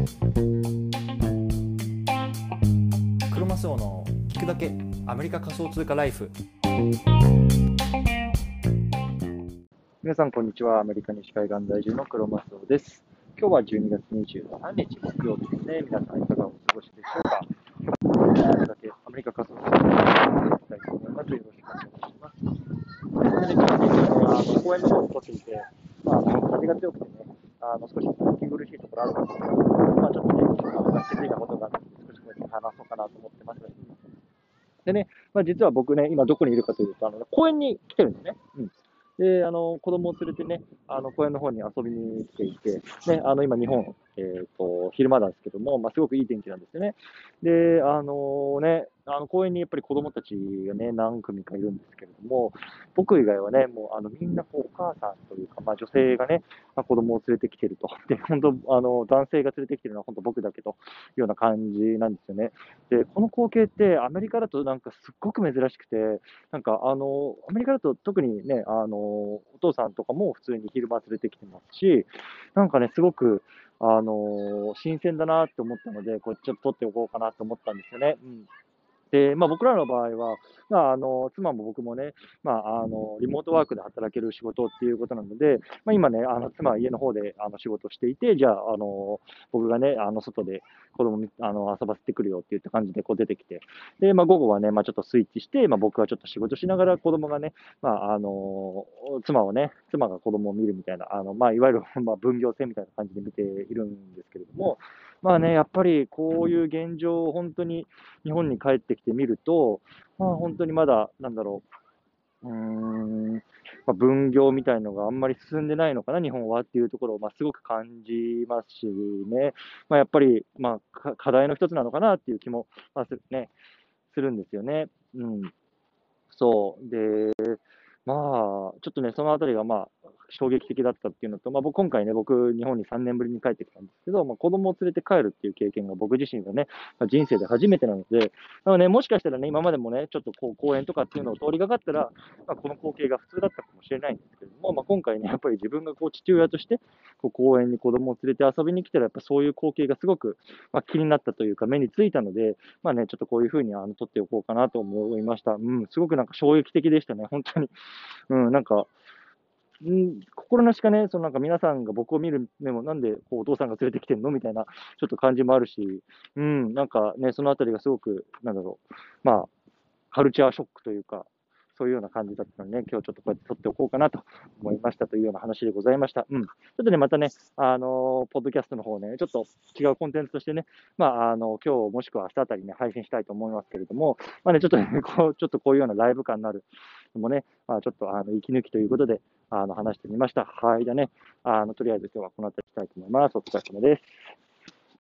クロマスオの聞くだけアメリカ仮想通貨ライフ皆さん、こんにちは。アメリカ西海岸在住の黒マスオです。今日は12月23日木曜日ですね。皆さん、いかがお過ごしでしょうか？今日もだけアメリカ仮想通貨に行きたいと思います。よろしくお願いします。今日はね、あの公園の方に撮っていて、まあ、あの風が強くてね、あの少し息苦しいところあるんですけど、まあ、ちょっとね、あの気づいたことがあって、少しこうやって話そうかなと思ってます。でね、まあ、実は僕ね、今どこにいるかというと、あの公園に来てるんですね。うんで、あの、子供を連れてね、あの、公園の方に遊びに来ていて、ね、あの、今日本、えっ、と、昼間なんですけども、まあ、すごくいい天気なんですよね。で、あのね、あの、公園にやっぱり子供たちがね、何組かいるんですけれども、僕以外はね、もう、あの、みんな、こう、お母さんというか、まあ、女性がね、まあ、子供を連れてきてると。で、本当、あの、男性が連れてきてるのは本当僕だけというような感じなんですよね。で、この光景ってアメリカだとなんかすっごく珍しくて、なんかあの、アメリカだと特にね、あの、お父さんとかも普通に昼間連れてきてますし、なんかね、すごく、あの、新鮮だなって思ったので、これちょっと撮っておこうかなと思ったんですよね。うん。で、まあ僕らの場合は、まああの、妻も僕もね、まああの、リモートワークで働ける仕事っていうことなので、まあ今ね、あの、妻は家の方であの仕事していて、じゃあ、あの、僕がね、あの、外で子供にあの遊ばせてくるよって言った感じでこう出てきて、で、まあ午後はね、まあちょっとスイッチして、まあ僕はちょっと仕事しながら子供がね、まああの、妻をね、妻が子供を見るみたいな、あの、まあいわゆる、まあ分業制みたいな感じで見ているんですけれども、まあね、やっぱりこういう現状を本当に日本に帰ってきてみると、まあ本当にまだ、なんだろう、うーん、まあ、分業みたいのがあんまり進んでないのかな、日本はっていうところを、まあ、すごく感じますしね、まあ、やっぱり、まあ、課題の一つなのかなっていう気も、まあすね、するんですよね。うん。そう。で、まあ、ちょっとね、そのあたりが、まあ、衝撃的だったっていうのと、まあ、僕、今回ね、僕、日本に3年ぶりに帰ってきたんですけど、まあ、子供を連れて帰るっていう経験が僕自身がね、まあ、人生で初めてなので、なので、ね、もしかしたらね、今までもね、ちょっとこう公園とかっていうのを通りがかったら、まあ、この光景が普通だったかもしれないんですけども、まあ、今回ね、やっぱり自分がこう父親として、こう公園に子供を連れて遊びに来たら、やっぱそういう光景がすごく、まあ、気になったというか、目についたので、まあね、ちょっとこういうふうにあの撮っておこうかなと思いました。うん、すごくなんか衝撃的でしたね、本当に。うん、なんか、ん心なしかね、そのなんか皆さんが僕を見る目も、なんでこうお父さんが連れてきてんのみたいな、ちょっと感じもあるし、うん、なんかね、そのあたりがすごく、なんだろう、まあ、カルチャーショックというか、そういうような感じだったのでね、今日ちょっとこうやって撮っておこうかなと思いましたというような話でございました。うん。ちょっとね、またね、あのポッドキャストの方ね、ちょっと違うコンテンツとしてね、まあ、あの、今日もしくは明日あたりね、配信したいと思いますけれども、まあね、ちょっとね、こう、ちょっとこういうようなライブ感のあるもね、まあ、ちょっと、あの、息抜きということで、あの、話してみました。はい。じゃあね、あの、とりあえず今日はこの辺りしたいと思います。お疲れ様です。